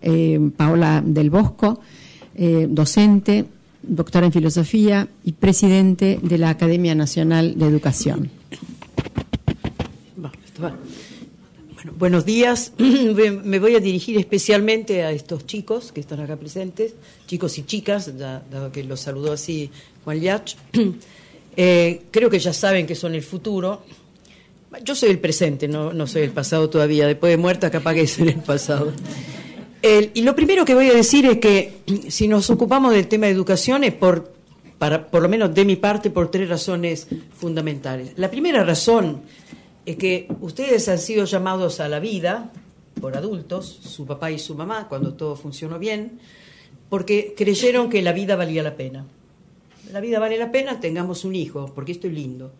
eh, Paola del Bosco, eh, docente, doctora en filosofía y presidente de la Academia Nacional de Educación. Bueno, buenos días. Me voy a dirigir especialmente a estos chicos que están acá presentes, chicos y chicas, dado que los saludó así Juan Liach. Eh, creo que ya saben que son el futuro. Yo soy el presente, no, soy el pasado todavía. Después de muerta, capaz que en el pasado y lo primero que voy a decir es que si nos ocupamos del tema de educación es por, para, por lo menos de mi parte, por tres razones fundamentales. La primera razón es que ustedes han sido llamados a la vida por adultos, su papá y su mamá, cuando todo funcionó bien, porque creyeron que la vida valía la pena. La vida vale la pena, tengamos un hijo, porque esto es lindo.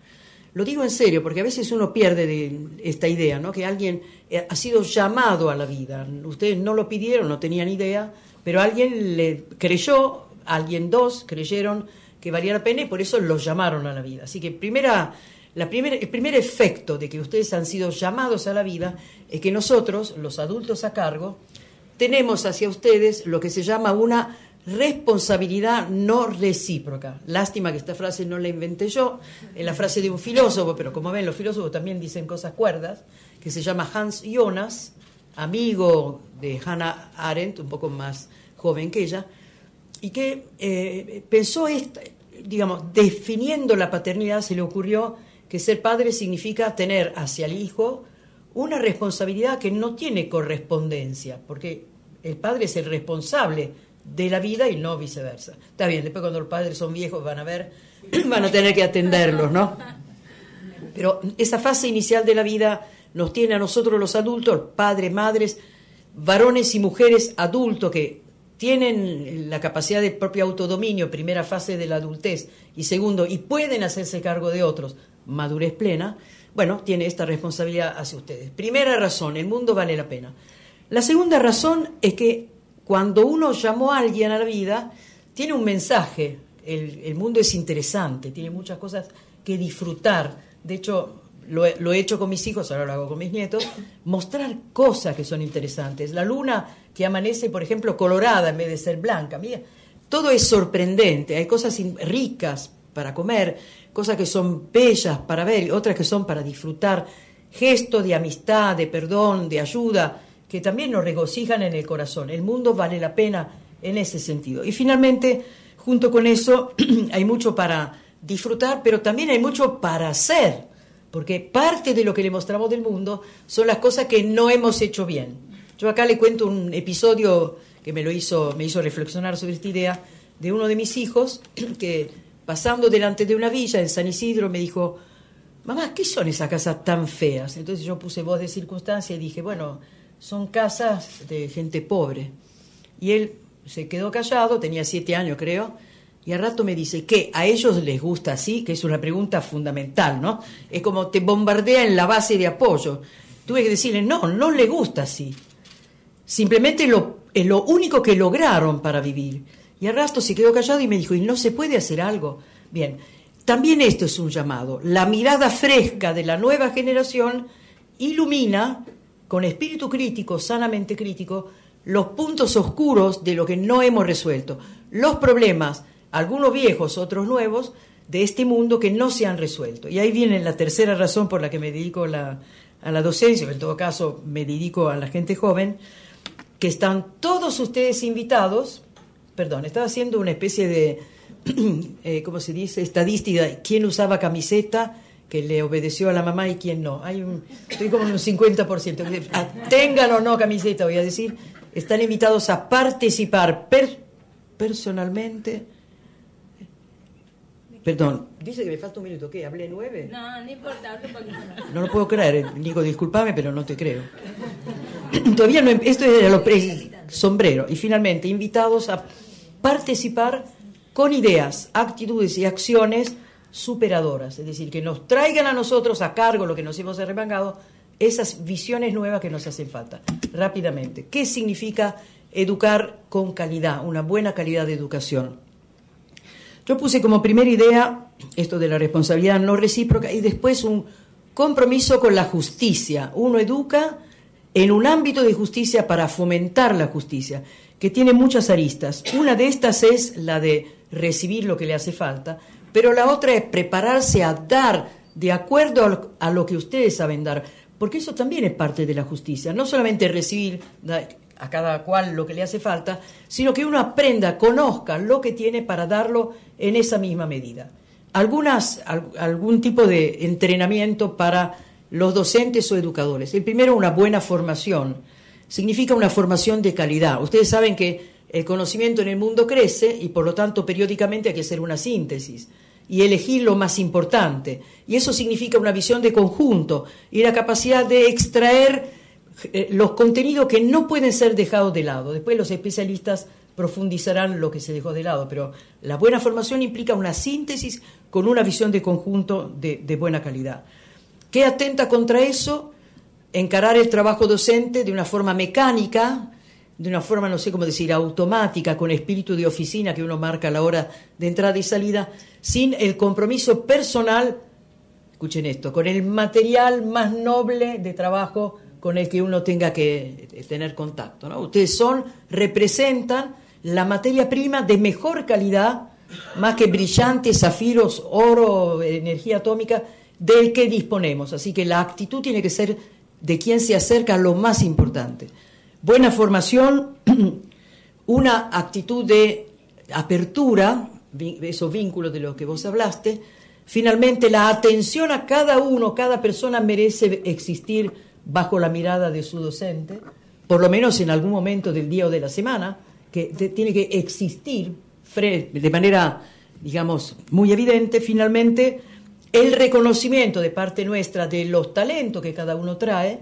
Lo digo en serio, porque a veces uno pierde de esta idea, ¿no? Que alguien ha sido llamado a la vida. Ustedes no lo pidieron, no tenían idea, pero alguien le creyó, alguien dos creyeron que valía la pena y por eso los llamaron a la vida. Así que primera, el primer efecto de que ustedes han sido llamados a la vida es que nosotros, los adultos a cargo, tenemos hacia ustedes lo que se llama una responsabilidad no recíproca. Lástima que esta frase no la inventé yo, es la frase de un filósofo, pero como ven, los filósofos también dicen cosas cuerdas, que se llama Hans Jonas, amigo de Hannah Arendt, un poco más joven que ella, y que eh, pensó, esta, digamos, definiendo la paternidad, se le ocurrió que ser padre significa tener hacia el hijo una responsabilidad que no tiene correspondencia, porque el padre es el responsable de la vida y no viceversa. Está bien, después cuando los padres son viejos van a ver, van a tener que atenderlos, ¿no? Pero esa fase inicial de la vida nos tiene a nosotros los adultos, padres, madres, varones y mujeres adultos que tienen la capacidad de propio autodominio, primera fase de la adultez, y segundo, y pueden hacerse cargo de otros, madurez plena, bueno, tiene esta responsabilidad hacia ustedes. Primera razón, el mundo vale la pena. La segunda razón es que cuando uno llamó a alguien a la vida, tiene un mensaje. El, mundo es interesante, tiene muchas cosas que disfrutar. De hecho, lo, he hecho con mis hijos, ahora lo hago con mis nietos, mostrar cosas que son interesantes. La luna que amanece, por ejemplo, colorada en vez de ser blanca. Mira, todo es sorprendente. Hay cosas ricas para comer, cosas que son bellas para ver y otras que son para disfrutar. Gestos de amistad, de perdón, de ayuda que también nos regocijan en el corazón. El mundo vale la pena en ese sentido. Y finalmente, junto con eso, hay mucho para disfrutar, pero también hay mucho para hacer, porque parte de lo que le mostramos del mundo son las cosas que no hemos hecho bien. Yo acá le cuento un episodio que me lo hizo, me hizo reflexionar sobre esta idea de uno de mis hijos que pasando delante de una villa en San Isidro me dijo, mamá, ¿qué son esas casas tan feas? Entonces yo puse voz de circunstancia y dije, bueno, son casas de gente pobre. Y él se quedó callado, tenía siete años creo, y al rato me dice, ¿qué? ¿A ellos les gusta así? Que es una pregunta fundamental, ¿no? Es como te bombardea en la base de apoyo. Tuve que decirle, no, no le gusta así. Simplemente lo, es lo único que lograron para vivir. Y al rato se quedó callado y me dijo, ¿y no se puede hacer algo? Bien, también esto es un llamado. La mirada fresca de la nueva generación ilumina con espíritu crítico, sanamente crítico, los puntos oscuros de lo que no hemos resuelto, los problemas, algunos viejos, otros nuevos, de este mundo que no se han resuelto. Y ahí viene la tercera razón por la que me dedico a la docencia, en todo caso me dedico a la gente joven, que están todos ustedes invitados, perdón, estaba haciendo una especie de, eh, ¿cómo se dice?, estadística, quién usaba camiseta, que le obedeció a la mamá y quién no. Hay un, estoy como en un 50%. Ah, tengan o no camiseta, voy a decir. Están invitados a participar personalmente. Perdón, dice que me falta un minuto. ¿Qué? ¿Hablé nueve? No, no importa, No lo puedo creer, Nico, discúlpame, pero no te creo. Todavía no. Em, esto es lo sombrero. Y finalmente, invitados a participar con ideas, actitudes y acciones superadoras, es decir, que nos traigan a nosotros a cargo lo que nos hemos arremangado, esas visiones nuevas que nos hacen falta. Rápidamente, ¿qué significa educar con calidad, una buena calidad de educación? Yo puse como primera idea esto de la responsabilidad no recíproca y después un compromiso con la justicia. Uno educa en un ámbito de justicia para fomentar la justicia, que tiene muchas aristas. Una de estas es la de recibir lo que le hace falta, pero la otra es prepararse a dar de acuerdo a lo que ustedes saben dar, porque eso también es parte de la justicia, no solamente recibir a cada cual lo que le hace falta, sino que uno aprenda, conozca lo que tiene para darlo en esa misma medida. Algunas, algún tipo de entrenamiento para los docentes o educadores. El primero, una buena formación. Significa una formación de calidad. Ustedes saben que el conocimiento en el mundo crece y por lo tanto periódicamente hay que hacer una síntesis y elegir lo más importante. Y eso significa una visión de conjunto y la capacidad de extraer eh, los contenidos que no pueden ser dejados de lado. Después los especialistas profundizarán lo que se dejó de lado, pero la buena formación implica una síntesis con una visión de conjunto de, de buena calidad. ¿Qué atenta contra eso? Encarar el trabajo docente de una forma mecánica, de una forma, no sé cómo decir, automática, con espíritu de oficina que uno marca la hora de entrada y salida, sin el compromiso personal, escuchen esto, con el material más noble de trabajo con el que uno tenga que tener contacto. ¿no? Ustedes son, representan la materia prima de mejor calidad, más que brillantes, zafiros, oro, energía atómica, del que disponemos. Así que la actitud tiene que ser de quien se acerca a lo más importante buena formación, una actitud de apertura, esos vínculos de los que vos hablaste, finalmente la atención a cada uno, cada persona merece existir bajo la mirada de su docente, por lo menos en algún momento del día o de la semana, que tiene que existir de manera, digamos, muy evidente, finalmente, el reconocimiento de parte nuestra de los talentos que cada uno trae,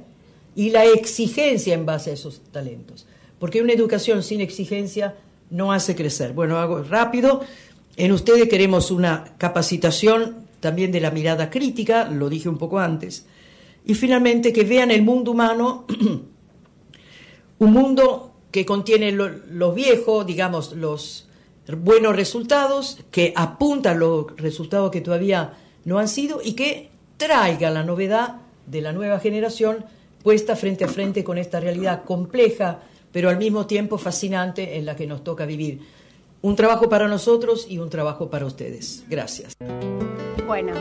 y la exigencia en base a esos talentos. Porque una educación sin exigencia no hace crecer. Bueno, hago rápido. En ustedes queremos una capacitación también de la mirada crítica, lo dije un poco antes. Y finalmente que vean el mundo humano, un mundo que contiene los viejos, digamos, los buenos resultados, que apunta a los resultados que todavía no han sido y que traiga la novedad de la nueva generación puesta frente a frente con esta realidad compleja, pero al mismo tiempo fascinante en la que nos toca vivir. Un trabajo para nosotros y un trabajo para ustedes. Gracias. Bueno,